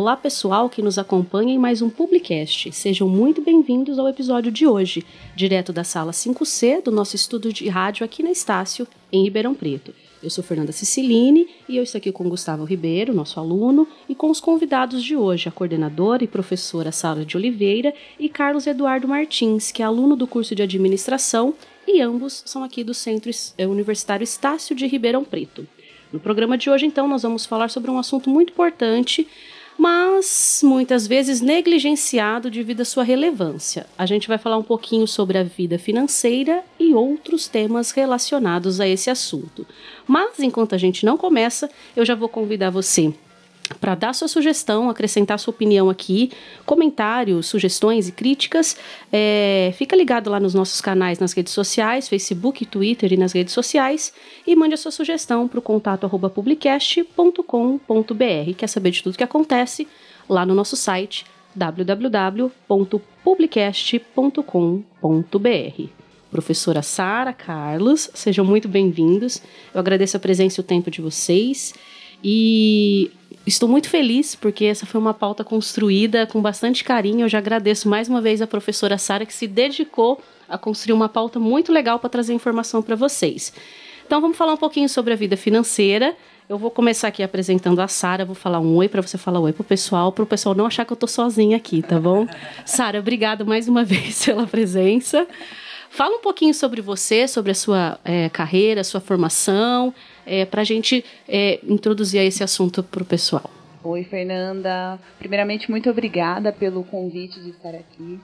Olá, pessoal que nos acompanha em mais um Publicast. Sejam muito bem-vindos ao episódio de hoje, direto da sala 5C do nosso estúdio de rádio aqui na Estácio, em Ribeirão Preto. Eu sou Fernanda Ciciline e eu estou aqui com Gustavo Ribeiro, nosso aluno, e com os convidados de hoje, a coordenadora e professora Sara de Oliveira e Carlos Eduardo Martins, que é aluno do curso de administração, e ambos são aqui do Centro eh, Universitário Estácio de Ribeirão Preto. No programa de hoje, então, nós vamos falar sobre um assunto muito importante, mas muitas vezes negligenciado devido à sua relevância. A gente vai falar um pouquinho sobre a vida financeira e outros temas relacionados a esse assunto. Mas enquanto a gente não começa, eu já vou convidar você para dar sua sugestão, acrescentar sua opinião aqui, comentários, sugestões e críticas. É, fica ligado lá nos nossos canais nas redes sociais, Facebook, Twitter e nas redes sociais e mande a sua sugestão para o contato publicast.com.br. Quer saber de tudo que acontece? Lá no nosso site www.publicast.com.br. Professora Sara, Carlos, sejam muito bem-vindos. Eu agradeço a presença e o tempo de vocês. E estou muito feliz porque essa foi uma pauta construída com bastante carinho. Eu já agradeço mais uma vez a professora Sara que se dedicou a construir uma pauta muito legal para trazer informação para vocês. Então vamos falar um pouquinho sobre a vida financeira. Eu vou começar aqui apresentando a Sara, vou falar um oi para você falar oi pro pessoal, para o pessoal não achar que eu tô sozinha aqui, tá bom? Sara, obrigada mais uma vez pela presença. Fala um pouquinho sobre você, sobre a sua é, carreira, sua formação, é, para a gente é, introduzir esse assunto para o pessoal. Oi, Fernanda. Primeiramente, muito obrigada pelo convite de estar aqui.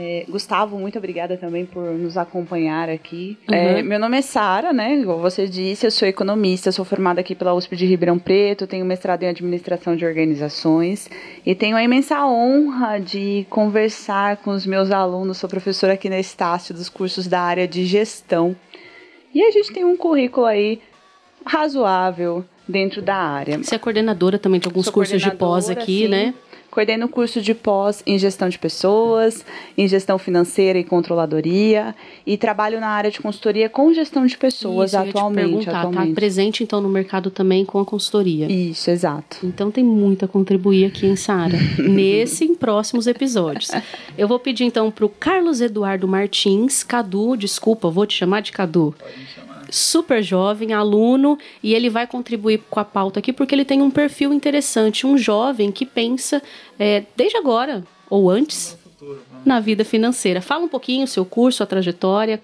É, Gustavo, muito obrigada também por nos acompanhar aqui. Uhum. É, meu nome é Sara, né? Igual você disse, eu sou economista, sou formada aqui pela USP de Ribeirão Preto, tenho mestrado em administração de organizações e tenho a imensa honra de conversar com os meus alunos. Sou professora aqui na Estácio dos cursos da área de gestão. E a gente tem um currículo aí razoável dentro da área. Você é coordenadora também de alguns Sou cursos de pós aqui, sim. né? Coordeno curso de pós em gestão de pessoas, em gestão financeira e controladoria e trabalho na área de consultoria com gestão de pessoas Isso, atualmente. Tá atualmente. Tá presente então no mercado também com a consultoria. Isso, exato. Então tem muito a contribuir aqui em Sara, nesse e em próximos episódios. Eu vou pedir então para o Carlos Eduardo Martins, Cadu, desculpa, vou te chamar de Cadu. Pode super jovem, aluno, e ele vai contribuir com a pauta aqui porque ele tem um perfil interessante, um jovem que pensa é, desde agora ou antes na vida financeira. Fala um pouquinho o seu curso, a trajetória,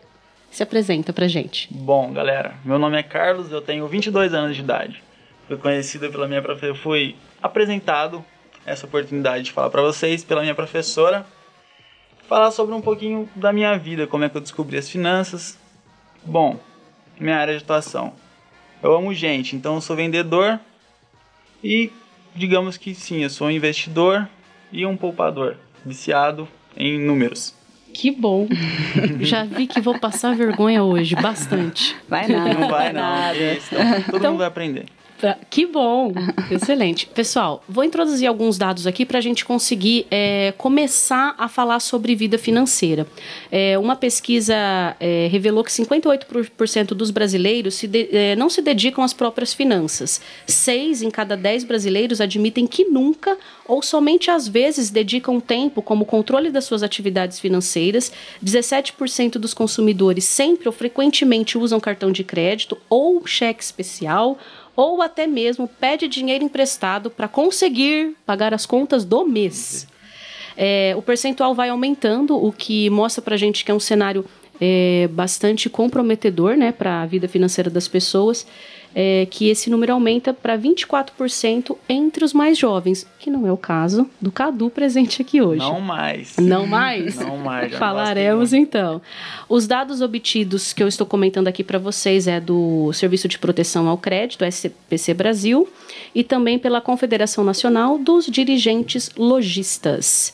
se apresenta pra gente. Bom, galera, meu nome é Carlos, eu tenho 22 anos de idade. Fui conhecido pela minha professora, fui apresentado essa oportunidade de falar para vocês pela minha professora, falar sobre um pouquinho da minha vida, como é que eu descobri as finanças. Bom, minha área de atuação. Eu amo gente, então eu sou vendedor e digamos que sim, eu sou um investidor e um poupador, viciado em números. Que bom. Já vi que vou passar vergonha hoje, bastante. Vai nada. Não vai não. Nada. Isso, então, todo então, mundo vai aprender. Que bom, excelente. Pessoal, vou introduzir alguns dados aqui para a gente conseguir é, começar a falar sobre vida financeira. É, uma pesquisa é, revelou que 58% dos brasileiros se de, é, não se dedicam às próprias finanças. Seis em cada dez brasileiros admitem que nunca ou somente às vezes dedicam tempo como controle das suas atividades financeiras. 17% dos consumidores sempre ou frequentemente usam cartão de crédito ou cheque especial ou até mesmo pede dinheiro emprestado para conseguir pagar as contas do mês. É, o percentual vai aumentando, o que mostra para a gente que é um cenário é, bastante comprometedor né, para a vida financeira das pessoas é, que esse número aumenta para 24% entre os mais jovens, que não é o caso do Cadu presente aqui hoje. Não mais. Não mais? não mais. Falaremos então. Os dados obtidos que eu estou comentando aqui para vocês é do Serviço de Proteção ao Crédito, SPC Brasil, e também pela Confederação Nacional dos Dirigentes Logistas.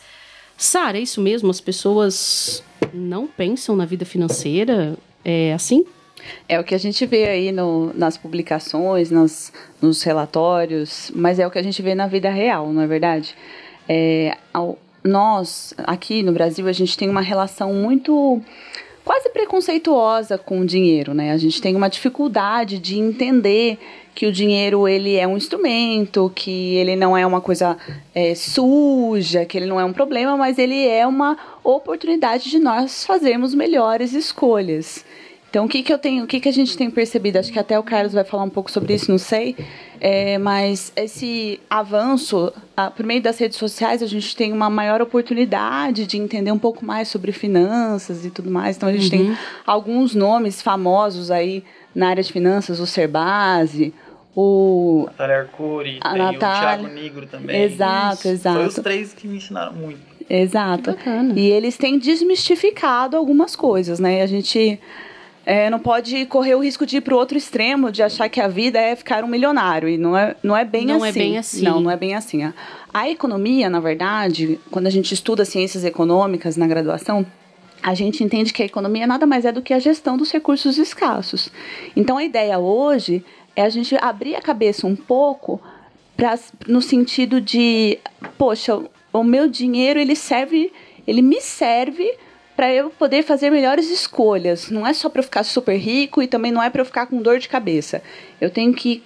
Sara, é isso mesmo? As pessoas não pensam na vida financeira? É assim? É o que a gente vê aí no, nas publicações, nas, nos relatórios, mas é o que a gente vê na vida real, não é verdade? É, ao, nós, aqui no Brasil, a gente tem uma relação muito quase preconceituosa com o dinheiro, né? A gente tem uma dificuldade de entender que o dinheiro ele é um instrumento, que ele não é uma coisa é, suja, que ele não é um problema, mas ele é uma oportunidade de nós fazermos melhores escolhas. Então, o que, que eu tenho, o que, que a gente tem percebido? Acho que até o Carlos vai falar um pouco sobre isso, não sei. É, mas esse avanço, a, por meio das redes sociais, a gente tem uma maior oportunidade de entender um pouco mais sobre finanças e tudo mais. Então, a gente uhum. tem alguns nomes famosos aí na área de finanças, o Serbase, o Natália Arcuri, a tem Natália... o Thiago Negro também. Exato, exato. Foi os três que me ensinaram muito. Exato. E eles têm desmistificado algumas coisas, né? A gente é, não pode correr o risco de ir para o outro extremo, de achar que a vida é ficar um milionário. E não é, não é bem não assim. Não é bem assim. Não, não é bem assim. A, a economia, na verdade, quando a gente estuda ciências econômicas na graduação, a gente entende que a economia nada mais é do que a gestão dos recursos escassos. Então, a ideia hoje é a gente abrir a cabeça um pouco pra, no sentido de, poxa, o meu dinheiro ele serve, ele me serve para eu poder fazer melhores escolhas. Não é só para eu ficar super rico e também não é para eu ficar com dor de cabeça. Eu tenho que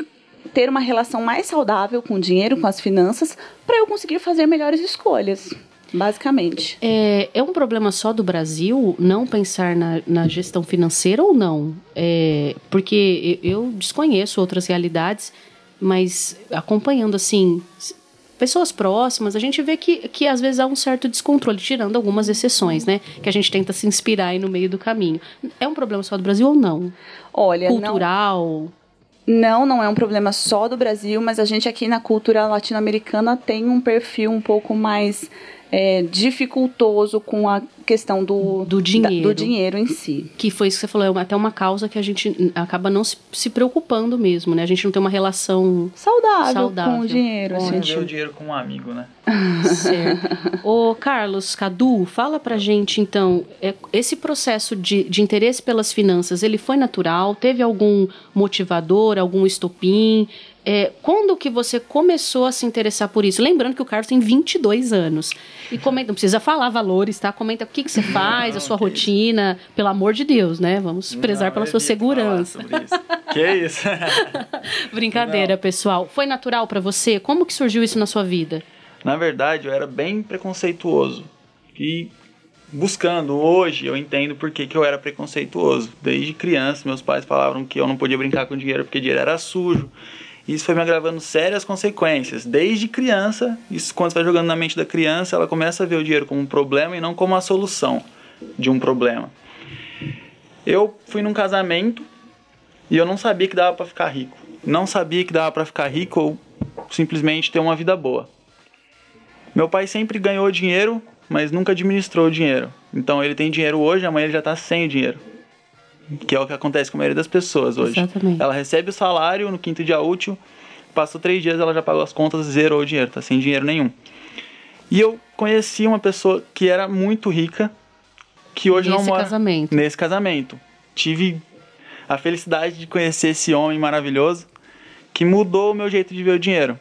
ter uma relação mais saudável com o dinheiro, com as finanças, para eu conseguir fazer melhores escolhas. Basicamente. É, é um problema só do Brasil não pensar na, na gestão financeira ou não? É, porque eu desconheço outras realidades, mas acompanhando assim pessoas próximas, a gente vê que, que às vezes há um certo descontrole, tirando algumas exceções, né? Que a gente tenta se inspirar aí no meio do caminho. É um problema só do Brasil ou não? Olha, cultural. Não... Não, não é um problema só do Brasil, mas a gente aqui na cultura latino-americana tem um perfil um pouco mais é, dificultoso com a questão do, do dinheiro. Da, do dinheiro em si. Que foi isso que você falou, é até uma causa que a gente acaba não se, se preocupando mesmo, né? A gente não tem uma relação saudável, saudável. com o dinheiro. Bom, gente... o dinheiro como um amigo, né? certo. Ô, Carlos, Cadu, fala pra gente, então, é, esse processo de, de interesse pelas finanças, ele foi natural? Teve algum motivador, algum estopim? É, quando que você começou a se interessar por isso? Lembrando que o Carlos tem 22 anos. E comenta, não precisa falar valores, tá? Comenta o que, que você faz, não, a sua rotina. Isso. Pelo amor de Deus, né? Vamos prezar não, pela sua segurança. que isso? Brincadeira, não. pessoal. Foi natural para você? Como que surgiu isso na sua vida? Na verdade, eu era bem preconceituoso. E buscando hoje, eu entendo por que, que eu era preconceituoso. Desde criança, meus pais falavam que eu não podia brincar com dinheiro porque dinheiro era sujo isso foi me agravando sérias consequências. Desde criança, isso quando você vai jogando na mente da criança, ela começa a ver o dinheiro como um problema e não como a solução de um problema. Eu fui num casamento e eu não sabia que dava para ficar rico. Não sabia que dava para ficar rico ou simplesmente ter uma vida boa. Meu pai sempre ganhou dinheiro, mas nunca administrou o dinheiro. Então ele tem dinheiro hoje, amanhã ele já está sem dinheiro que é o que acontece com a maioria das pessoas hoje. Exatamente. Ela recebe o salário no quinto dia útil, passou três dias, ela já pagou as contas, zerou o dinheiro, tá sem dinheiro nenhum. E eu conheci uma pessoa que era muito rica, que hoje nesse não mora casamento. nesse casamento. Tive a felicidade de conhecer esse homem maravilhoso que mudou o meu jeito de ver o dinheiro.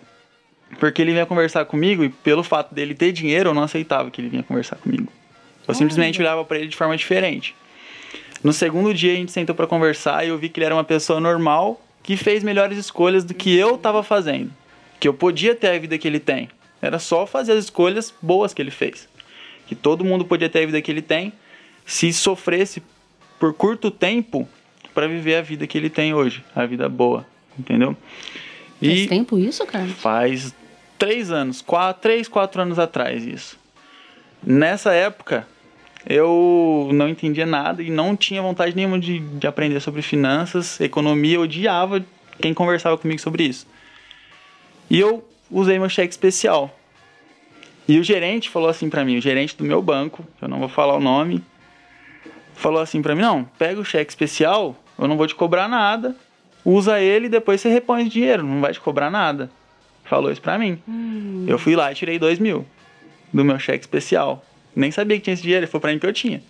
Porque ele vinha conversar comigo e pelo fato dele ter dinheiro, eu não aceitava que ele vinha conversar comigo. Eu simplesmente olhava para ele de forma diferente. No segundo dia a gente sentou para conversar e eu vi que ele era uma pessoa normal que fez melhores escolhas do que eu estava fazendo. Que eu podia ter a vida que ele tem. Era só fazer as escolhas boas que ele fez. Que todo mundo podia ter a vida que ele tem se sofresse por curto tempo para viver a vida que ele tem hoje, a vida boa, entendeu? E faz tempo isso, cara? Faz três anos, quatro, três, quatro anos atrás isso. Nessa época, eu não entendia nada e não tinha vontade nenhuma de, de aprender sobre finanças, economia, eu odiava quem conversava comigo sobre isso. E eu usei meu cheque especial. E o gerente falou assim para mim, o gerente do meu banco, eu não vou falar o nome, falou assim para mim: "Não, pega o cheque especial, eu não vou te cobrar nada. Usa ele e depois você repõe o dinheiro, não vai te cobrar nada." Falou isso pra mim. Hum. Eu fui lá e tirei dois mil do meu cheque especial. Nem sabia que tinha esse dinheiro, ele falou pra mim que eu tinha.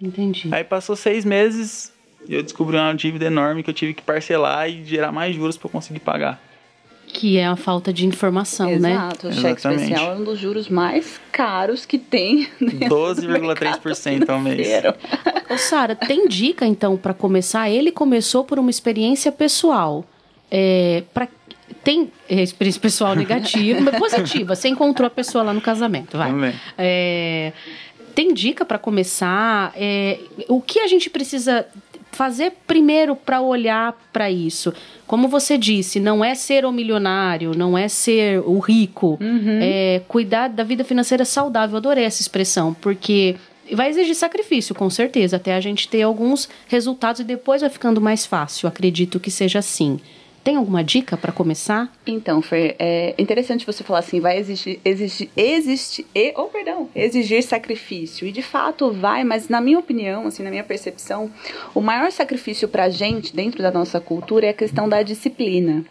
Entendi. Aí passou seis meses e eu descobri uma dívida enorme que eu tive que parcelar e gerar mais juros para eu conseguir pagar. Que é a falta de informação, Exato. né? Exato. O cheque especial é um dos juros mais caros que tem. 12,3% ao mês. Ô, Sara, tem dica então para começar? Ele começou por uma experiência pessoal. É, pra, tem experiência pessoal negativa, mas positiva. Você encontrou a pessoa lá no casamento, vai. Também. É, tem dica para começar? É, o que a gente precisa fazer primeiro para olhar para isso? Como você disse, não é ser o milionário, não é ser o rico, Uhum. é cuidar da vida financeira saudável. Eu adorei essa expressão, porque vai exigir sacrifício, com certeza, até a gente ter alguns resultados e depois vai ficando mais fácil. Acredito que seja assim. Tem alguma dica para começar? Então, Fer, é interessante você falar assim, vai exigir, exigir, existe, e, oh, perdão, exigir sacrifício. E de fato vai, mas na minha opinião, assim, na minha percepção, o maior sacrifício pra gente, dentro da nossa cultura, é a questão da disciplina.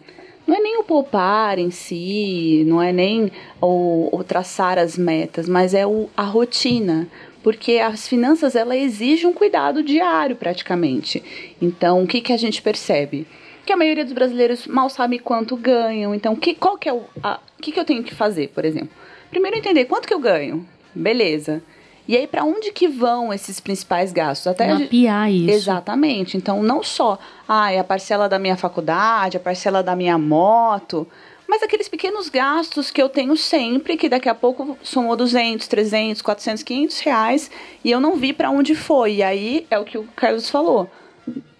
Não é nem o poupar em si, não é nem o, o traçar as metas, mas é o, a rotina. Porque as finanças, ela exige um cuidado diário, praticamente. Então, o que, que a gente percebe? Que a maioria dos brasileiros mal sabe quanto ganham. Então, que, qual que é o a, que, que eu tenho que fazer, por exemplo? Primeiro entender quanto que eu ganho. Beleza. E aí, para onde que vão esses principais gastos? Até Mapear isso. Exatamente. Então, não só ah, é a parcela da minha faculdade, a parcela da minha moto, mas aqueles pequenos gastos que eu tenho sempre, que daqui a pouco somou 200, 300, 400, 500 reais, e eu não vi para onde foi. E aí, é o que o Carlos falou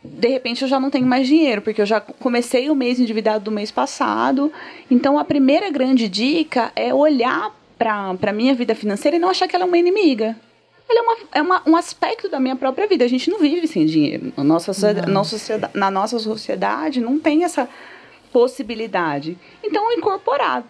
de repente eu já não tenho mais dinheiro, porque eu já comecei o mês endividado do mês passado. Então a primeira grande dica é olhar para a minha vida financeira e não achar que ela é uma inimiga. Ela é, uma, é uma, um aspecto da minha própria vida. A gente não vive sem dinheiro. Na nossa, na nossa sociedade não tem essa possibilidade. Então, incorporar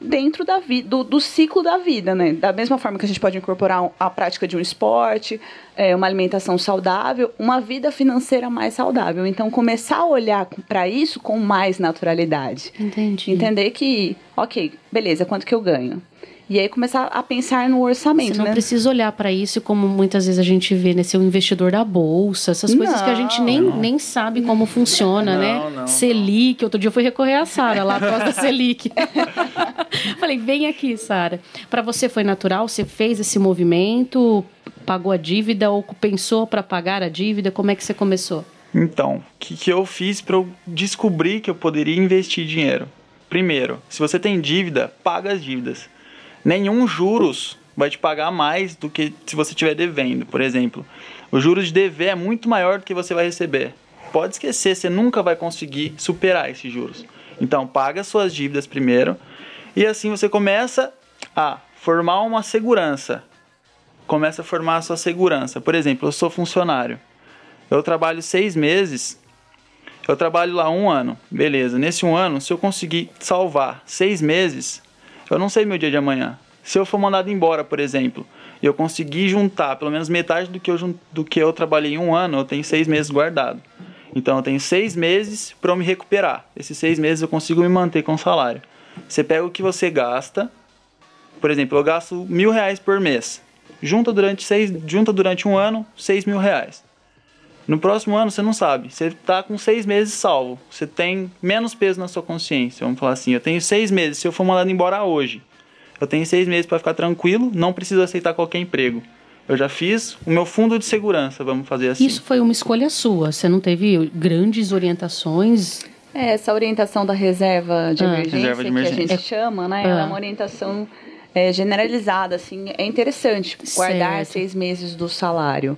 dentro da vida, do, do, ciclo da vida, né? Da mesma forma que a gente pode incorporar a prática de um esporte, é, uma alimentação saudável, uma vida financeira mais saudável. Então, começar a olhar para isso com mais naturalidade. Entendi. Entender que, ok, beleza, quanto que eu ganho? E aí começar a pensar no orçamento. Você não né? precisa olhar para isso como muitas vezes a gente vê, né? Ser um investidor da bolsa, essas coisas não, que a gente nem, nem sabe como funciona, não, né? Não, Selic, outro dia eu fui recorrer a Sara lá por causa da Selic. Falei, vem aqui, Sara. Para você foi natural? Você fez esse movimento? Pagou a dívida ou pensou para pagar a dívida? Como é que você começou? Então, o que, que eu fiz para eu descobrir que eu poderia investir dinheiro? Primeiro, se você tem dívida, paga as dívidas nenhum juros vai te pagar mais do que se você estiver devendo. Por exemplo, o juros de dever é muito maior do que você vai receber. Pode esquecer, você nunca vai conseguir superar esses juros. Então, paga suas dívidas primeiro e assim você começa a formar uma segurança. Começa a formar a sua segurança. Por exemplo, eu sou funcionário. Eu trabalho seis meses. Eu trabalho lá um ano. Beleza. Nesse um ano, se eu conseguir salvar seis meses, eu não sei meu dia de amanhã. Se eu for mandado embora, por exemplo, e eu conseguir juntar pelo menos metade do que eu, do que eu trabalhei em um ano, eu tenho seis meses guardado. Então eu tenho seis meses para me recuperar. Esses seis meses eu consigo me manter com o salário. Você pega o que você gasta. Por exemplo, eu gasto mil reais por mês. Junta durante, seis, junta durante um ano, seis mil reais. No próximo ano você não sabe. Você está com seis meses salvo. Você tem menos peso na sua consciência. Vamos falar assim. Eu tenho seis meses. Se eu for mandado embora hoje, eu tenho seis meses para ficar tranquilo. Não preciso aceitar qualquer emprego. Eu já fiz o meu fundo de segurança, vamos fazer assim. Isso foi uma escolha sua. Você não teve grandes orientações? É, essa orientação da reserva de, Ah. emergência, Reserva de emergência. que a gente chama, né? Ah. Ela é uma orientação é, generalizada, assim. É interessante guardar Certo. seis meses do salário.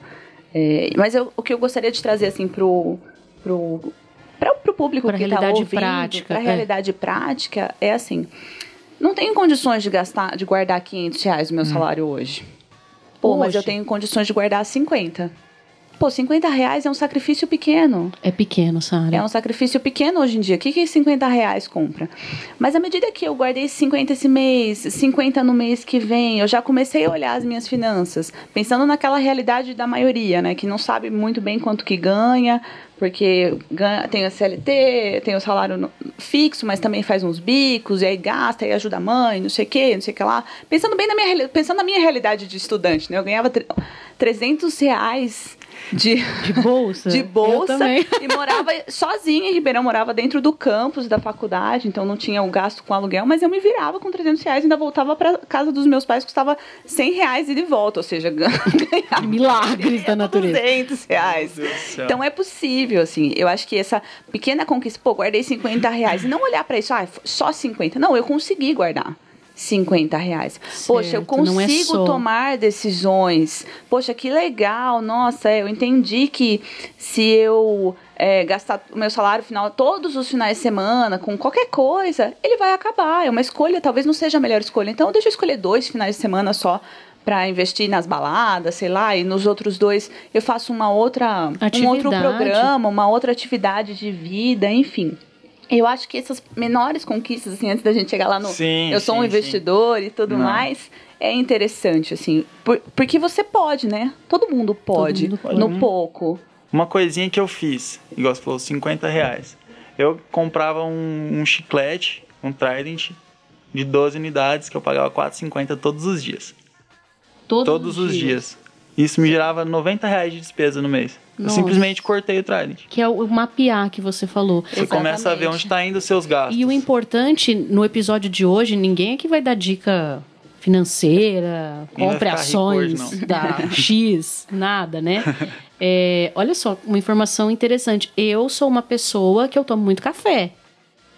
É, mas eu- o que eu gostaria de trazer, assim, pro... pro para o público Pra que está ouvindo, prática, para a é. realidade prática, é assim: não tenho condições de gastar, de guardar 500 reais do meu salário hoje. Pô, mas Hoje? eu tenho condições de guardar 50. Pô, 50 reais é um sacrifício pequeno. É pequeno, Sara. É um sacrifício pequeno hoje em dia. O que, que 50 reais compra? Mas à medida que eu guardei 50 esse mês, 50 no mês que vem, eu já comecei a olhar as minhas finanças, pensando naquela realidade da maioria, né? Que não sabe muito bem quanto que ganha, porque tem a CLT, tem o salário fixo, mas também faz uns bicos, e aí gasta, e ajuda a mãe, não sei o quê, não sei o que lá. Pensando bem na minha, pensando na minha realidade de estudante, né? Eu ganhava tre- 300 reais de, de bolsa. de bolsa e morava sozinha em Ribeirão, morava dentro do campus da faculdade, então não tinha o gasto com aluguel, mas eu me virava com 300 reais e ainda voltava para casa dos meus pais, custava 100 reais e de volta, ou seja, ganhava milagres da natureza. 200 reais. Então é possível, assim, eu acho que essa pequena conquista, pô, guardei 50 reais e não olhar para isso, ah, só 50. Não, eu consegui guardar. 50 reais. Certo, Poxa, eu é consigo é tomar decisões. Poxa, que legal. Nossa, eu entendi que se eu é, gastar o meu salário final todos os finais de semana com qualquer coisa, ele vai acabar. É uma escolha, talvez não seja a melhor escolha. Então, deixa eu escolher dois finais de semana só para investir nas baladas, sei lá, e nos outros dois eu faço uma outra, atividade. um outro programa, uma outra atividade de vida, enfim. Eu acho que essas menores conquistas, assim, antes da gente chegar lá no sim, eu sou sim, um investidor sim. e tudo Não. mais, é interessante, assim. Por, porque você pode, né? Todo mundo pode, Todo mundo pode. no uhum. pouco. Uma coisinha que eu fiz, igual você falou, 50 reais. Eu comprava um, um chiclete, um Trident, de 12 unidades, que eu pagava 4,50 todos os dias. Todos, todos os dias. dias. Isso me gerava 90 reais de despesa no mês. Nossa. Eu simplesmente cortei o Trident. Que é o mapear que você falou. Você Exatamente. começa a ver onde está indo os seus gastos. E o importante, no episódio de hoje, ninguém aqui vai dar dica financeira, compre ações hoje, da X, nada, né? É, olha só, uma informação interessante. Eu sou uma pessoa que eu tomo muito café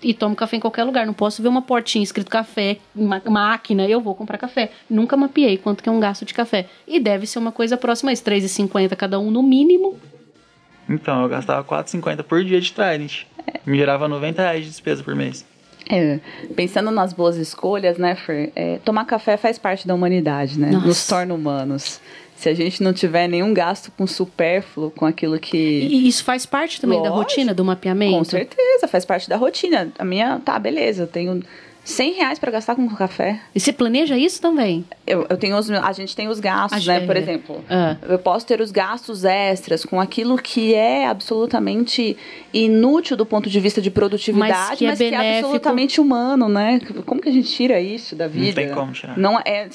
e tomo café em qualquer lugar. Não posso ver uma portinha escrito café, uma máquina, eu vou comprar café. Nunca mapeei quanto que é um gasto de café. E deve ser uma coisa próxima a isso, R$3,50 cada um no mínimo. Então, eu gastava R$4,50 por dia de Trident. Me gerava 90 reais de despesa por mês. É, pensando nas boas escolhas, né, Fer? É, tomar café faz parte da humanidade, né? Nossa. Nos torna humanos se a gente não tiver nenhum gasto com supérfluo, com aquilo que. E isso faz parte também Lógico, da rotina do mapeamento? Com certeza, faz parte da rotina. A minha, tá, beleza, eu tenho 100 reais para gastar com café. E você planeja isso também? Eu, eu tenho os, a gente tem os gastos, né? Por exemplo, ah. eu posso ter os gastos extras com aquilo que é absolutamente inútil do ponto de vista de produtividade, mas que, é, mas que é absolutamente humano, né? Como que a gente tira isso da vida? Não tem como tirar. Não é,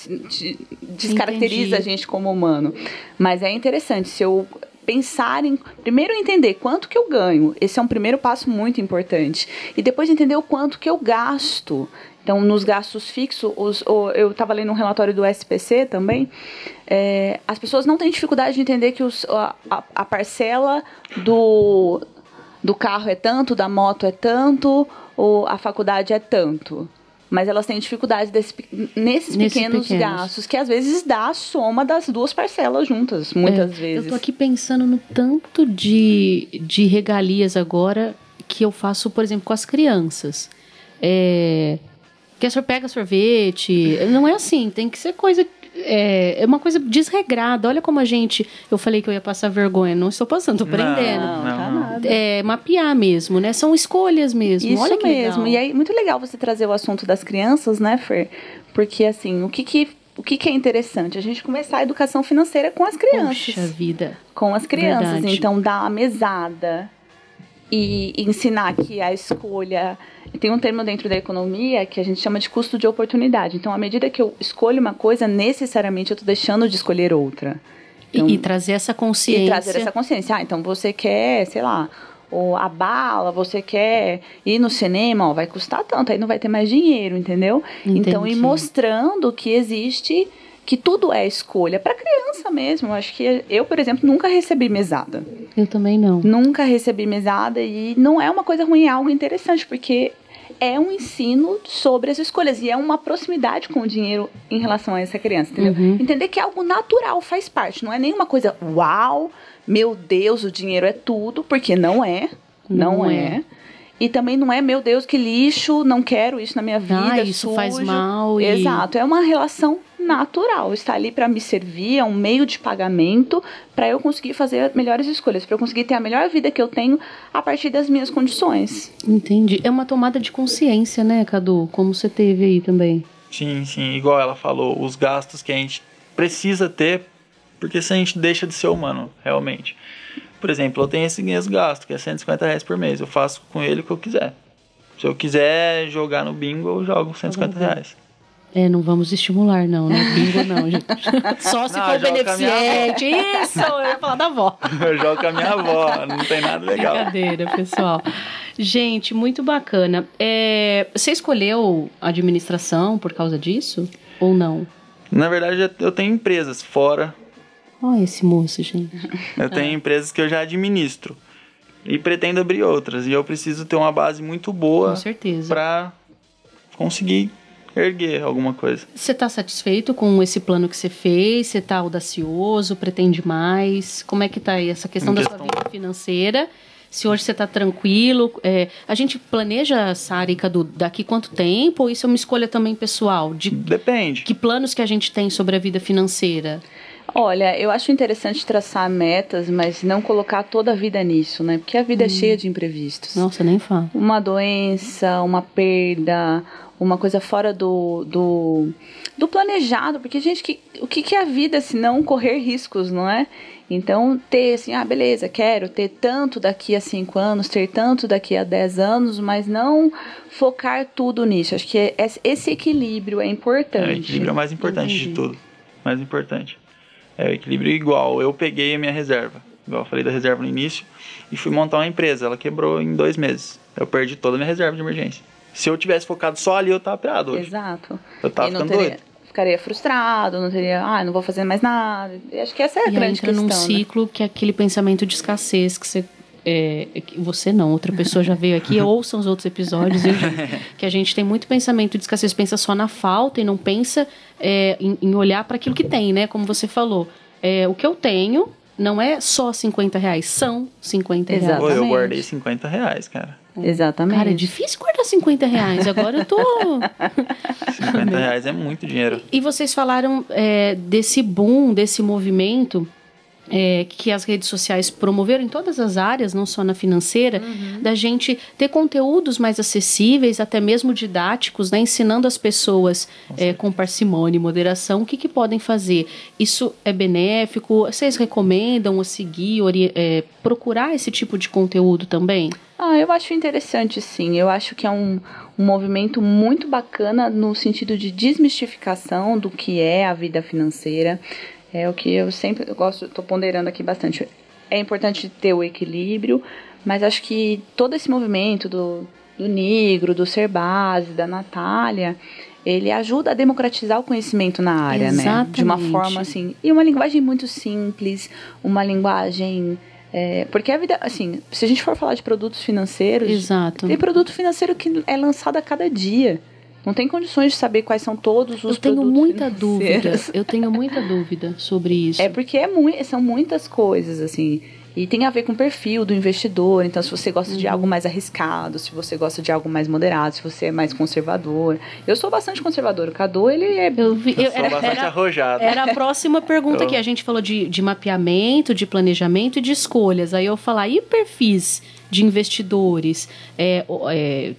descaracteriza Entendi. a gente como humano. Mas é interessante, se eu pensar em primeiro entender quanto que eu ganho. Esse é um primeiro passo muito importante. E depois entender o quanto que eu gasto. Então, nos gastos fixos, os, eu estava lendo um relatório do SPC também. É, as pessoas não têm dificuldade de entender que os, a, a parcela do, do carro é tanto, da moto é tanto, ou a faculdade é tanto mas elas têm dificuldade desse, nesses, pequenos, pequenos, gastos, que às vezes dá a soma das duas parcelas juntas, muitas é, vezes. Eu tô aqui pensando no tanto de, de regalias agora que eu faço, por exemplo, com as crianças. É, que a senhora pega sorvete. Não é assim, tem que ser coisa é, é uma coisa desregrada. Olha como a gente. Eu falei que eu ia passar vergonha. Não estou passando, estou aprendendo. Não, não, não. É, mapear mesmo, né? São escolhas mesmo. Isso Olha que mesmo. Legal. E é muito legal você trazer o assunto das crianças, né, Fer? Porque, assim, o que que o que, que, é interessante? A gente começar a educação financeira com as crianças. Puxa vida. Com as crianças. Verdade. Então, dar a mesada e ensinar que a escolha tem um termo dentro da economia que a gente chama de custo de oportunidade. Então, à medida que eu escolho uma coisa, necessariamente eu estou deixando de escolher outra. Então, e, e, trazer essa consciência. E trazer essa consciência. Ah, então você quer, sei lá, ou a bala, você quer ir no cinema, ó, vai custar tanto, aí não vai ter mais dinheiro, entendeu? Entendi. Então, ir mostrando que existe que tudo é escolha para criança mesmo. Acho que eu, por exemplo, nunca recebi mesada. Eu também não. Nunca recebi mesada e não é uma coisa ruim, é algo interessante, porque é um ensino sobre as escolhas e é uma proximidade com o dinheiro em relação a essa criança, entendeu? Uhum. Entender que é algo natural, faz parte, não é nenhuma coisa uau, meu Deus, o dinheiro é tudo, porque não é, não, não é. é. E também não é, meu Deus, que lixo, não quero isso na minha vida. Ah, isso sujo. faz mal. E... Exato, é uma relação natural. Está ali para me servir, é um meio de pagamento para eu conseguir fazer melhores escolhas, para eu conseguir ter a melhor vida que eu tenho a partir das minhas condições. Entendi. É uma tomada de consciência, né, Cadu? Como você teve aí também. Sim, sim. Igual ela falou, os gastos que a gente precisa ter, porque se a gente deixa de ser humano, realmente. Por exemplo, eu tenho esse gasto, que é 150 reais por mês. Eu faço com ele o que eu quiser. Se eu quiser jogar no bingo, eu jogo 150 reais. É, não vamos estimular, não, né? Bingo não, gente. Só se Não, for beneficente. Isso! Eu ia falar da avó. Eu jogo com a minha avó, não tem nada legal. Brincadeira, pessoal. Gente, muito bacana. É, você escolheu administração por causa disso? Ou não? Na verdade, eu tenho empresas fora. Olha esse moço, gente. Eu tenho empresas que eu já administro. E pretendo abrir outras. E eu preciso ter uma base muito boa Com certeza. pra conseguir erguer alguma coisa. Você está satisfeito com esse plano que você fez? Você está audacioso? Pretende mais? Como é que tá aí essa questão Em da sua questão- vida financeira? Se hoje você está tranquilo? É, a gente planeja, Sara e Cadu, daqui quanto tempo? Ou isso é uma escolha também pessoal? De Depende. que planos que a gente tem sobre a vida financeira? Olha, eu acho interessante traçar metas, mas não colocar toda a vida nisso, né? Porque a vida é cheia de imprevistos. Nossa, nem fala. Uma doença, uma perda, uma coisa fora do, do, do planejado. Porque, gente, que, o que, que é a vida se não correr riscos, não é? Então, ter assim, ah, beleza, quero ter tanto daqui a cinco anos, ter tanto daqui a dez anos, mas não focar tudo nisso. Acho que é- esse equilíbrio é É, importante. o equilíbrio é o mais importante Entendi. de tudo. Mais importante. É o equilíbrio igual. Eu peguei a minha reserva. Igual eu falei da reserva no início. E fui montar uma empresa. Ela quebrou em dois meses. Eu perdi toda a minha reserva de emergência. Se eu tivesse focado só ali, eu tava pirado hoje. Exato. Eu tava ficando teria, doido. ficaria frustrado, não teria, ah, não vou fazer mais nada. E Acho que essa é a E grande entra questão. num né? ciclo que é aquele pensamento de escassez que você. É, que você não, outra pessoa já veio aqui, ouçam os outros episódios, gente? que a gente tem muito pensamento de escassez, pensa só na falta e não pensa é, em, em olhar para aquilo que tem, né? Como você falou. É, o que eu tenho não é só 50 reais, são 50 reais. Exato. Pô, eu Exatamente. guardei 50 reais, cara. Exatamente. Cara, é difícil guardar 50 reais. Agora eu tô. 50 reais é muito dinheiro. E vocês falaram é, desse boom, desse movimento é, que as redes sociais promoveram em todas as áreas, não só na financeira, da gente ter conteúdos mais acessíveis, até mesmo didáticos, né, ensinando as pessoas é, com parcimônia e moderação o que, que podem fazer. Isso é benéfico? Vocês recomendam a seguir, ori- é, procurar esse tipo de conteúdo também? Ah, eu acho interessante, sim. Eu acho que é um, um movimento muito bacana no sentido de desmistificação do que é a vida financeira. É o que eu sempre eu gosto, estou ponderando aqui bastante. É importante ter o equilíbrio, mas acho que todo esse movimento do, do Negro, do Ser Base, da Natália, ele ajuda a democratizar o conhecimento na área, né? De uma Exatamente. forma assim. E uma linguagem muito simples, uma linguagem. é, porque a vida, assim, se a gente for falar de produtos financeiros, Exato. tem produto financeiro que é lançado a cada dia. Não tem condições de saber quais são todos os Eu tenho muita dúvida. Eu tenho muita dúvida sobre isso. É porque é mui- são muitas coisas, assim. E tem a ver com o perfil do investidor. Então, se você gosta Uhum. de algo mais arriscado, se você gosta de algo mais moderado, se você é mais conservador. Eu sou bastante conservador. O Cadu, ele é. Eu vi, eu, Eu sou era, bastante era- arrojado. era a próxima pergunta Eu- que a gente falou de, de mapeamento, de planejamento e de escolhas. Aí eu falar, e perfis de investidores? É, é,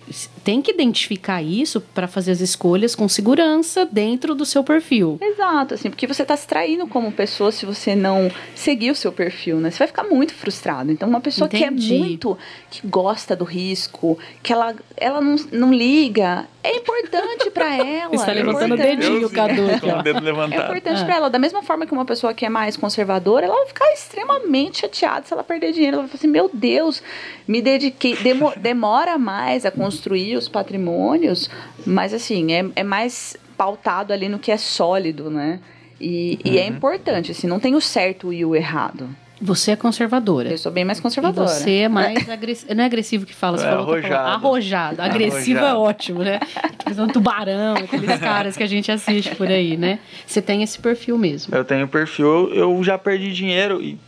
tem que identificar isso para fazer as escolhas com segurança dentro do seu perfil. Exato, assim, porque você está se traindo como pessoa se você não seguir o seu perfil, né? Você vai ficar muito frustrado. Então, uma pessoa Entendi. que é muito, que gosta do risco, que ela, ela não, não liga, é importante para ela. Está é levantando o dedinho, Cadu, o dedo É levantado. importante pra ela. Da mesma forma que uma pessoa que é mais conservadora, ela vai ficar extremamente chateada se ela perder dinheiro. Ela vai falar assim: meu Deus, me dediquei. Demo- demora mais a construir os patrimônios, mas assim, é, é mais pautado ali no que é sólido, né? E, e é importante, assim, não tem o certo e o errado. Você é conservadora. Eu sou bem mais E conservadora. você é mais agressivo. Não é agressivo que fala, você É, falou palavra. arrojado. Arrojado. Agressivo é Arrojado. ótimo, né? Tipo, um tubarão, aqueles caras que a gente assiste por aí, né? Você tem esse perfil mesmo. Eu tenho perfil, eu já perdi dinheiro e.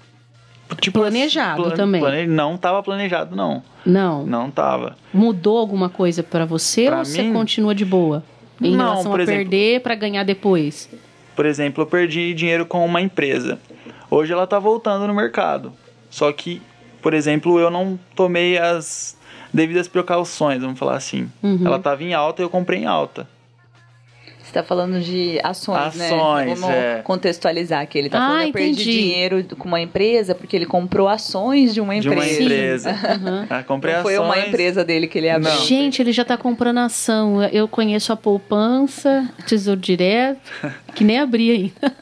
Tipo, Planejado plane- também. plane- Não tava planejado, não. Não. Não tava. Mudou alguma coisa pra você Pra ou você mim? continua de boa? Em Não, relação por a exemplo- perder pra ganhar depois. Por exemplo, eu perdi dinheiro com uma empresa. Hoje ela tá voltando no mercado. Só que, por exemplo, eu não tomei as devidas precauções, vamos falar assim. Uhum. Ela tava em alta e eu comprei em alta. Você está falando de ações, né? Ações, Vamos é. contextualizar aqui. Ele está Ah, falando eu perdi entendi. dinheiro com uma empresa porque ele comprou ações de uma De uma empresa. empresa. Aham. Ah, comprei Não foi uma ações. empresa dele que ele abriu. Não. Gente, ele já tá comprando ação. Eu conheço a poupança, tesouro direto, que nem abri ainda.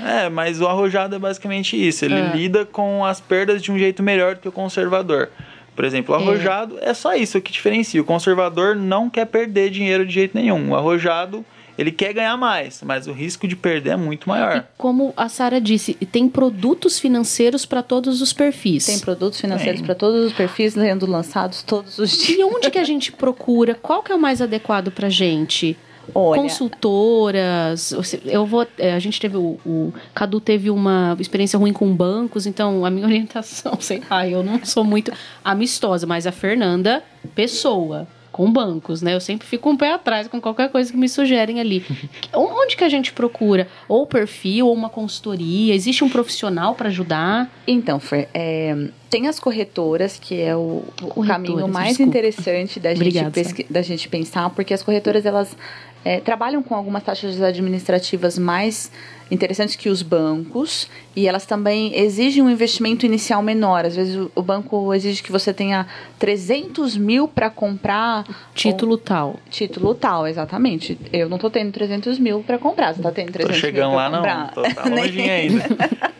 É, mas o arrojado é basicamente isso. Ele Ah. lida com as perdas de um jeito melhor do que o conservador. Por exemplo, o arrojado é, só isso que diferencia. O conservador não quer perder dinheiro de jeito nenhum. O arrojado, ele quer ganhar mais, mas o risco de perder é muito E maior. como a Sara disse, tem produtos financeiros para todos os perfis. Tem produtos financeiros para todos os perfis sendo lançados todos os dias. E onde que a gente procura? Qual que é o mais adequado pra gente? Olha, Consultoras, eu vou. é, A gente teve o, o Cadu teve uma experiência ruim com bancos, então a minha orientação, sei lá, eu não sou muito amistosa, mas a Fernanda, pessoa com bancos, né? Eu sempre fico um pé atrás com qualquer coisa que me sugerem ali. Onde que a gente procura? Ou perfil, ou uma consultoria? Existe um profissional para ajudar? Então, Fer, é, tem as corretoras, que é o, o caminho mais desculpa. interessante da gente, Obrigada, pesqui- da gente pensar, porque as corretoras elas é, trabalham com algumas taxas administrativas mais interessantes que os bancos e elas também exigem um investimento inicial menor. Às vezes o, o banco exige que você tenha 300 mil para comprar Título tal. título tal, exatamente. Eu não tô tendo 300 mil para comprar, você tá tendo 300 Tô chegando mil lá, pra não. comprar. Tô, tá Nem- longinho ainda.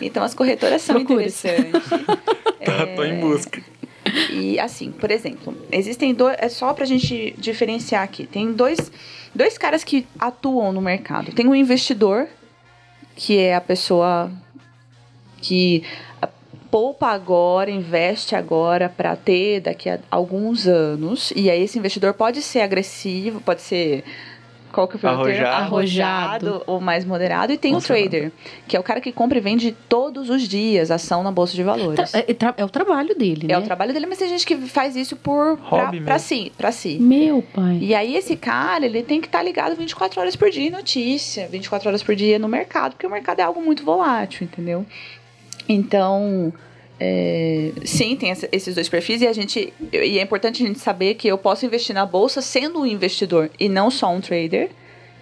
Então as corretoras são Procure. interessantes. Tá, tô em busca. E assim, por exemplo, existem dois. É só pra gente diferenciar aqui. Tem dois, dois caras que atuam no mercado. Tem o investidor, que é a pessoa que ah, poupa agora, investe agora para ter daqui a alguns anos. E aí esse investidor pode ser agressivo, pode ser. Qual que foi o termo? Arrojado. Arrojado ou mais moderado. E tem o Conservador. trader, que é o cara que compra e vende todos os dias ação na bolsa de valores. Tra- é, tra- é o trabalho dele, né? É o trabalho dele, mas tem gente que faz isso por pra, Hobby pra si, pra si. Meu pai. E aí esse cara, ele tem que estar ligado 24 horas por dia em notícia, 24 horas por dia no mercado, porque o mercado é algo muito volátil, entendeu? Então, é, sim, tem esses dois perfis e a gente e é importante a gente saber que eu posso investir na bolsa sendo um investidor e não só um trader.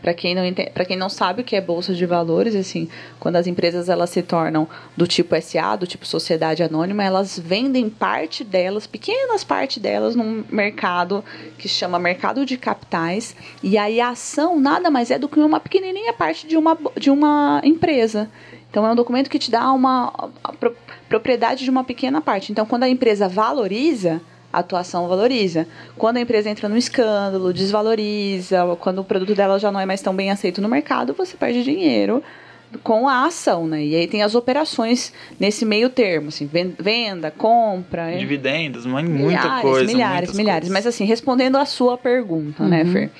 Para quem não para quem não sabe o que é bolsa de valores, assim, quando as empresas elas se tornam do tipo SA, do tipo sociedade anônima, elas vendem parte delas, pequenas partes delas num mercado que chama mercado de capitais, e aí a ação nada mais é do que uma pequenininha parte de uma de uma empresa. Então é um documento que te dá uma pro- propriedade de uma pequena parte. Então quando a empresa valoriza, a atuação valoriza. Quando a empresa entra no escândalo, desvaloriza, quando o produto dela já não é mais tão bem aceito no mercado, você perde dinheiro com a ação, né? E aí tem as operações nesse meio termo, assim, ven- venda, compra, é- Dividendos, mas muita milhares, coisa. milhares, milhares. Mas coisas. assim, respondendo a sua pergunta, né, Fer?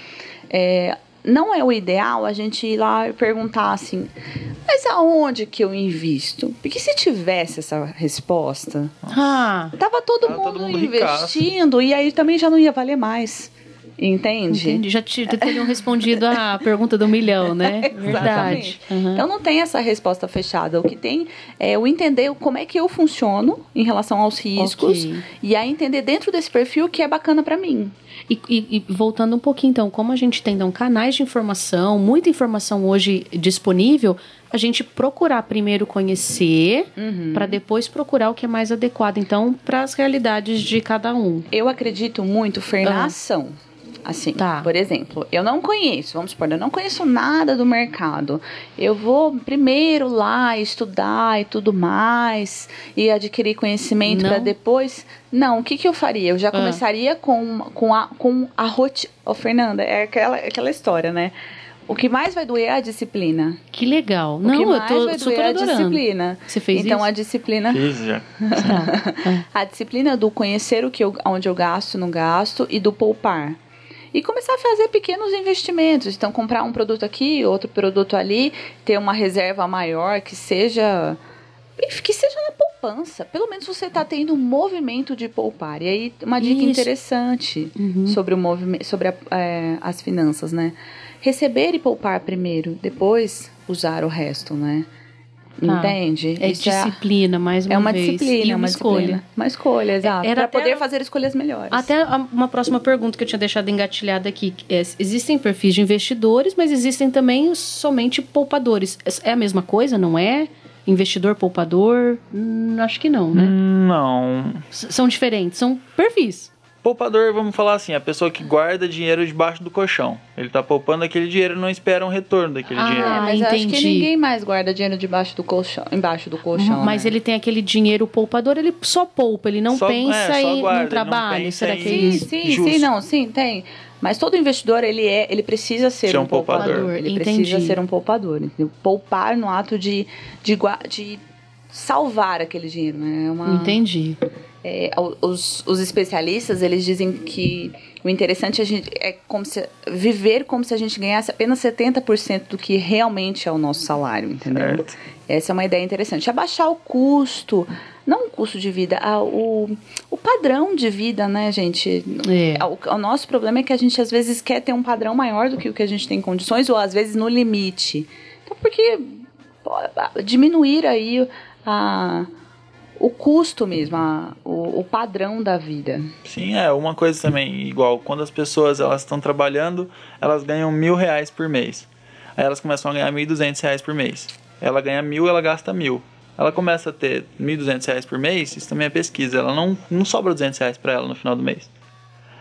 É, não é o ideal a gente ir lá e perguntar assim, mas aonde que eu invisto? Porque se tivesse essa resposta, Ah, tava todo, Tava mundo, todo mundo ricaço. investindo e aí também já não ia valer mais. Entende? entendi. Já te, teriam respondido a pergunta do milhão, né? Verdade. Aham. Então não tem essa resposta fechada. O que tem é o entender como é que eu funciono em relação aos riscos Ok. e aí entender dentro desse perfil o que é bacana pra mim. E, e- e voltando um pouquinho, então, como a gente tem então, canais de informação, muita informação hoje disponível, a gente procurar primeiro conhecer, Uhum. para depois procurar o que é mais adequado, então, para as realidades de cada um. Eu acredito muito, Fer, na Ah. ação. Assim, Tá. por exemplo, eu não conheço, vamos supor, eu não conheço nada do mercado. Eu vou primeiro lá estudar e tudo mais, e adquirir conhecimento para depois. Não, o que, que eu faria? Eu já Ah. começaria com, com a, com a rotina. Ô, Fernanda, é aquela, aquela história, né? O que mais vai doer é a disciplina. Que legal. O que Não, eu mais tô vai super doer é a disciplina. Você fez então isso? a disciplina Fiz já. Tá. a disciplina do conhecer o que eu, onde eu gasto, não gasto e do poupar. E começar a fazer pequenos investimentos. Então, comprar um produto aqui, outro produto ali, ter uma reserva maior que seja. que seja na poupança. Pelo menos você está tendo um movimento de poupar. E aí, uma dica Isso. interessante Uhum. sobre, o movimento, sobre a- é, as finanças, né? Receber e poupar primeiro, depois usar o resto, né? Tá. Entende? É Isso é disciplina, é, mais uma vez. É uma vez. disciplina, e uma, uma escolha. Disciplina. Uma escolha, exato. Para poder fazer escolhas melhores. Até uma próxima pergunta que eu tinha deixado engatilhada aqui. É, existem perfis de investidores, mas existem também somente poupadores. É a mesma coisa, não é? Investidor poupador? Hum, acho que não, né? Não. S são diferentes, são perfis. Poupador, vamos falar assim, a pessoa que guarda dinheiro debaixo do colchão. Ele tá poupando aquele dinheiro e não espera um retorno daquele ah, dinheiro. mas entendi. acho que ninguém mais guarda dinheiro debaixo do colchão, embaixo do colchão. Mas né? ele tem aquele dinheiro poupador, ele só poupa, ele não só, pensa é, em no trabalho. Será em... que é sim, isso? Sim, sim, não, sim, tem. Mas todo investidor, ele é, ele precisa ser, ser um, um poupador. poupador. Ele Entendi. precisa ser um poupador. Entendeu? Poupar no ato de, de, de salvar aquele dinheiro, né? É uma... Entendi. É, os, os, especialistas eles dizem que o interessante é, gente, é como se, viver como se a gente ganhasse apenas 70% do que realmente é o nosso salário, entendeu? Certo. Essa é uma ideia interessante. Abaixar o custo, não o custo de vida, a, o, o padrão de vida, né, gente? É. O, o, nosso problema é que a gente às vezes quer ter um padrão maior do que o que a gente tem condições, ou às vezes no limite. Então, porque pô, diminuir aí a o custo mesmo, a, o, o, padrão da vida. Sim, é uma coisa também igual quando as pessoas elas estão trabalhando, elas ganham mil reais por mês. Aí elas começam a ganhar mil duzentos reais por mês. Ela ganha mil, ela gasta mil. Ela começa a ter mil duzentos reais por mês, isso também é pesquisa. Ela não, não sobra duzentos reais para ela no final do mês.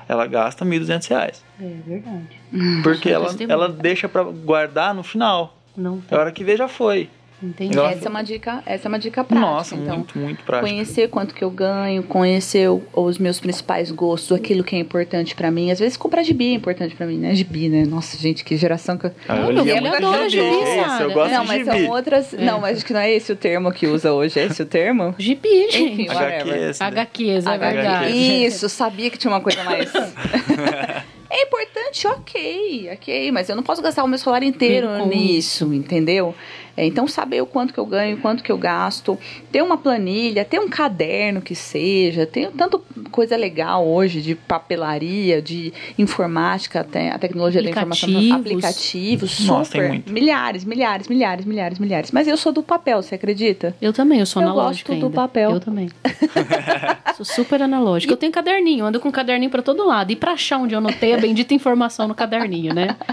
Ela gasta mil duzentos reais. É verdade. Porque ela, ela deixa para guardar no final. Não tem. A hora que vê já foi. Entendi. Essa é uma dica, essa é uma dica prática. Nossa, então, muito, muito prática. Conhecer quanto que eu ganho, conhecer o, os meus principais gostos, aquilo que é importante para mim. Às vezes comprar gibi é importante para mim, né? Gibi, né? Nossa, gente, que geração que eu. Ah, eu lia eu muito adoro gibi, gibi, é isso, eu gosto Não, de mas gibi. são outras. É. Não, mas acho que não é esse o termo que usa hoje. É esse o termo? Gibi, Enfim, gente. whatever. HQs, né? HQs, é HQ. verdade. Isso, sabia que tinha uma coisa mais. é importante, ok, ok, mas eu não posso gastar o meu salário inteiro nisso, entendeu? É, então, saber o quanto que eu ganho, o quanto que eu gasto, ter uma planilha, ter um caderno que seja, tem tanto coisa legal hoje de papelaria, de informática, até a tecnologia da informação, aplicativos, Nossa, super, tem muito. milhares, milhares, milhares, milhares, milhares. Mas eu sou do papel, você acredita? Eu também, eu sou Eu analógica gosto do ainda. papel. Eu também. sou super analógica. Eu tenho caderninho, ando com caderninho pra todo lado. E pra achar onde eu anotei a bendita informação no caderninho, né?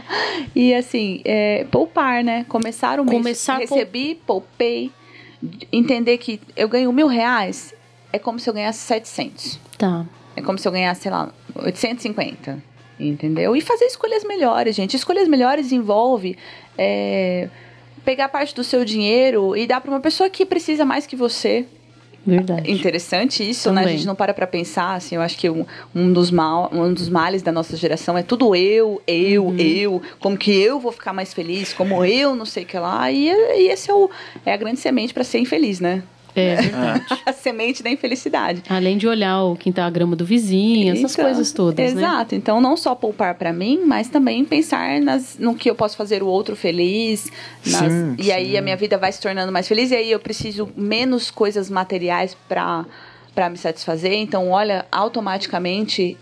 E assim, é, poupar, né? Começar o mês. Começar pou- Recebi, poupei. Entender que eu ganho mil reais é como se eu ganhasse 700. Tá. É como se eu ganhasse, sei lá, 850. Entendeu? E fazer escolhas melhores, gente. Escolhas melhores envolve é, pegar parte do seu dinheiro e dar para uma pessoa que precisa mais que você. Verdade. Interessante isso, né? A Também. gente não para pra pensar, assim, eu acho que um, um, dos mal, um dos males da nossa geração é tudo eu, eu, Uhum. eu, como que eu vou ficar mais feliz, como eu não sei o que lá, e, e esse é, o, é a grande semente pra ser infeliz, né? É verdade. A semente da infelicidade. Além de olhar o quintal, a grama do vizinho, essas Então, coisas todas, né? Exato. Então, não só poupar pra mim, mas também pensar nas, no que eu posso fazer o outro feliz. nas- Sim, e aí sim. a minha vida vai se tornando mais feliz. E aí eu preciso menos coisas materiais pra para me satisfazer. Então, olha, automaticamente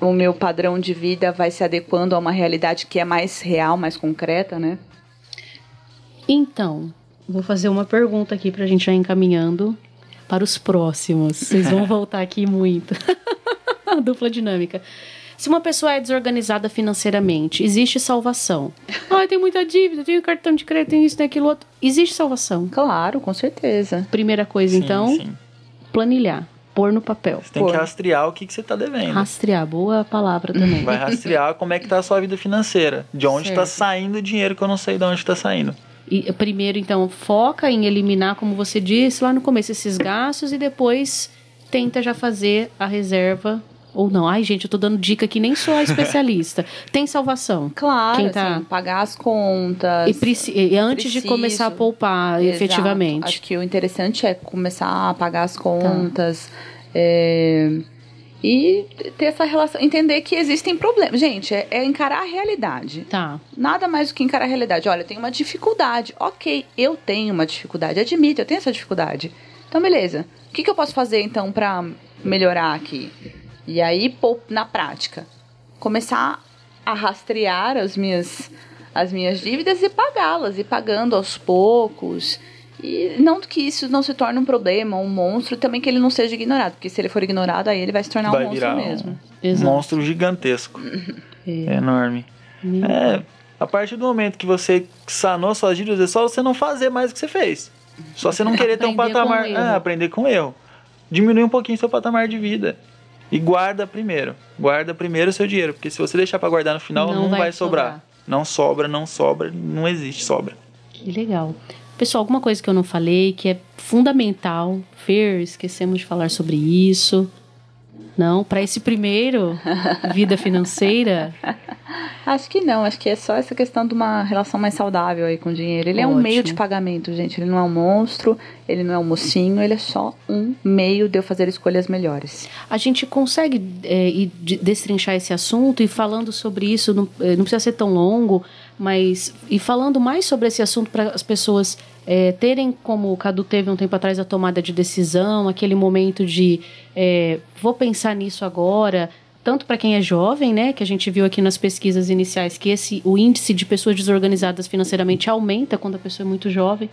o meu padrão de vida vai se adequando a uma realidade que é mais real, mais concreta, né? Então, vou fazer uma pergunta aqui pra gente já encaminhando para os próximos. Vocês vão voltar aqui muito. A Dupla dinâmica. Se uma pessoa é desorganizada financeiramente, existe salvação. Ah, tem muita dívida, tenho cartão de crédito, tem isso, tem aquilo outro. Existe salvação. Claro, com certeza. Primeira coisa, Sim, então, sim. planilhar, pôr no papel. Você tem que Pô. rastrear o que, que você tá devendo. Rastrear, boa palavra também. Vai rastrear como é que tá a sua vida financeira. De onde Certo. tá saindo o dinheiro que eu não sei de onde tá saindo. E, primeiro, então, foca em eliminar, como você disse lá no começo, esses gastos e depois tenta já fazer a reserva. Ou não. Ai, gente, eu tô dando dica que nem sou a especialista. Tem salvação. Claro, Quem tá- assim, pagar as contas. E, preci- e antes de Preciso. começar a poupar, Exato. efetivamente. Acho que o interessante é começar a pagar as contas. é, e ter essa relação. Entender que existem problemas. Gente, é, é encarar a realidade. Tá. Nada mais do que encarar a realidade. Olha, eu tenho uma dificuldade. Ok, eu tenho uma dificuldade. Admito, eu tenho essa dificuldade. Então, beleza. O que, que eu posso fazer, então, pra melhorar aqui? E aí, pô, na prática, começar a rastrear as minhas, as minhas dívidas e pagá-las. E pagando aos poucos. E não que isso não se torne um problema, um monstro, também que ele não seja ignorado, porque se ele for ignorado, aí ele vai se tornar vai um monstro mesmo. Um monstro gigantesco. é. Enorme. É, a partir do momento que você sanou suas dívidas, é só você não fazer mais o que você fez. Só você não querer ter um patamar. Com ah, aprender com erro. Diminuir um pouquinho seu patamar de vida. E guarda primeiro. Guarda primeiro o seu dinheiro. Porque se você deixar para guardar no final, não, não vai, vai sobrar. sobrar. Não sobra, não sobra, não existe sobra. Que legal. Pessoal, alguma coisa que eu não falei que é fundamental. Fer, esquecemos de falar sobre isso. Não, para esse primeiro, vida financeira. Acho que não, acho que é só essa questão de uma relação mais saudável aí com o dinheiro. Ele Ótimo. é um meio de pagamento, gente. Ele não é um monstro, ele não é um mocinho, ele é só um meio de eu fazer escolhas melhores. A gente consegue é, destrinchar esse assunto e falando sobre isso, não, é, não precisa ser tão longo, mas e falando mais sobre esse assunto para as pessoas é, terem, como o Cadu teve um tempo atrás, a tomada de decisão, aquele momento de é, vou pensar nisso agora, tanto para quem é jovem, né, que a gente viu aqui nas pesquisas iniciais que esse, o índice de pessoas desorganizadas financeiramente aumenta quando a pessoa é muito jovem.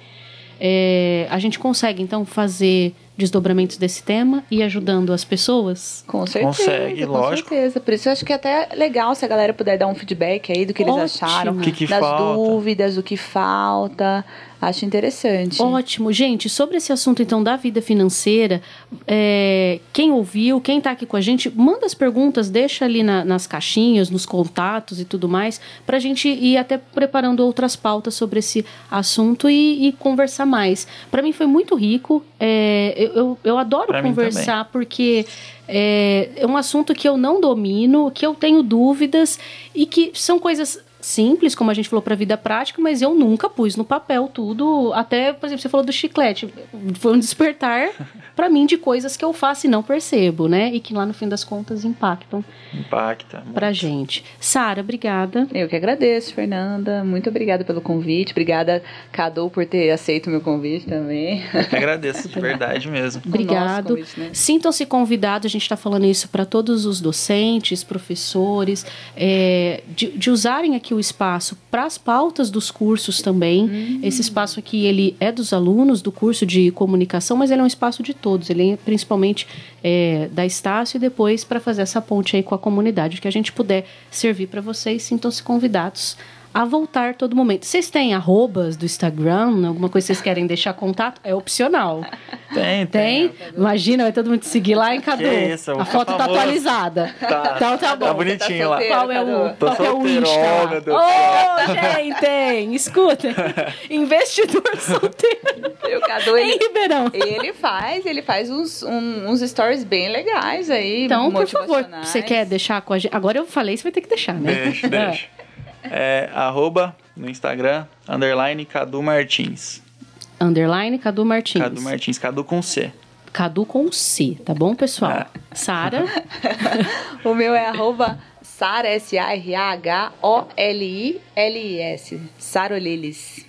É, a gente consegue, então, fazer desdobramentos desse tema e ajudando as pessoas? Com certeza. Consegue, com lógico. certeza. Por isso eu acho que é até legal se a galera puder dar um feedback aí do que eles Ótimo. acharam, que que das falta. dúvidas, o que falta. Acho interessante. Ótimo. Gente, sobre esse assunto, então, da vida financeira, é, quem ouviu, quem está aqui com a gente, manda as perguntas, deixa ali na, nas caixinhas, nos contatos e tudo mais, para a gente ir até preparando outras pautas sobre esse assunto e, e conversar mais. Para mim foi muito rico. É, eu, eu, eu, adoro pra conversar porque é, é um assunto que eu não domino, que eu tenho dúvidas e que são coisas simples, como a gente falou, para a vida prática, mas eu nunca pus no papel tudo. Até, por exemplo, você falou do chiclete. Foi um despertar para mim de coisas que eu faço e não percebo, né? E que lá no fim das contas impactam. Impacta. Pra gente. Sara, obrigada. Eu que agradeço, Fernanda. Muito obrigada pelo convite. Obrigada, Cadu, por ter aceito o meu convite também. Eu que agradeço, de verdade mesmo. Obrigado. né? Sintam-se convidados, a gente está falando isso para todos os docentes, professores, é, de, de usarem aqui aqui o espaço para as pautas dos cursos também. Uhum. Esse espaço aqui ele é dos alunos do curso de comunicação, mas ele é um espaço de todos. Ele é principalmente é, da Estácio e depois para fazer essa ponte aí com a comunidade. que a gente puder servir para vocês, sintam-se convidados a voltar todo momento. Vocês têm arrobas do Instagram? Alguma coisa que vocês querem deixar contato? É opcional. Tem, tem. tem? Imagina, vai todo mundo te seguir lá em Cadu. Que isso, a foto tá atualizada. Tá, então tá bom. Tá bonitinho tá lá. Qual é o, Tô qual solteiro, é o Insta? Oh, Deus oh, gente, escuta. Investidor solteiro. O Cadu, ele, em Ribeirão. Ele faz, ele faz uns, um, uns stories bem legais aí, Então, por favor, você quer deixar com a gente? Agora eu falei, você vai ter que deixar, né? Deixa, deixa. É, arroba no Instagram, underline Cadu Martins. Underline Cadu Martins. Cadu Martins, Cadu com C. Cadu com C, tá bom, pessoal? É. Sara. o meu é arroba Sara, S-A-R-A-H-O-L-I-L-I-S. Sarolilis.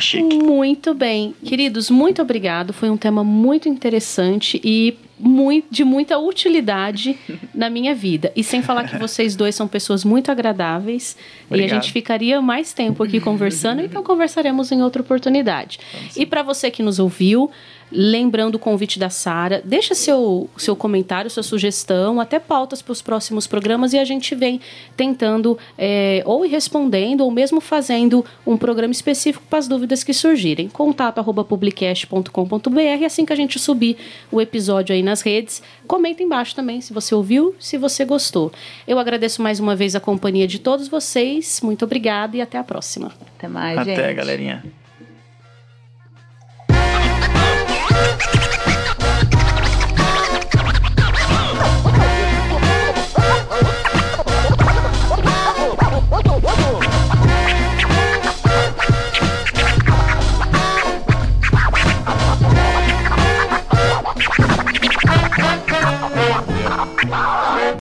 Chique. Muito bem. Queridos, muito obrigado. Foi um tema muito interessante e muito, de muita utilidade na minha vida. E sem falar que vocês dois são pessoas muito agradáveis. Obrigado. E a gente ficaria mais tempo aqui conversando, então conversaremos em outra oportunidade. E para você que nos ouviu, Lembrando o convite da Sara, deixa seu, seu comentário, sua sugestão, até pautas para os próximos programas e a gente vem tentando é, ou ir respondendo ou mesmo fazendo um programa específico para as dúvidas que surgirem. Contato arroba publicast.com.br assim que a gente subir o episódio aí nas redes. Comenta embaixo também se você ouviu, se você gostou. Eu agradeço mais uma vez a companhia de todos vocês. Muito obrigada e até a próxima. Até mais, até, gente. galerinha. Wow.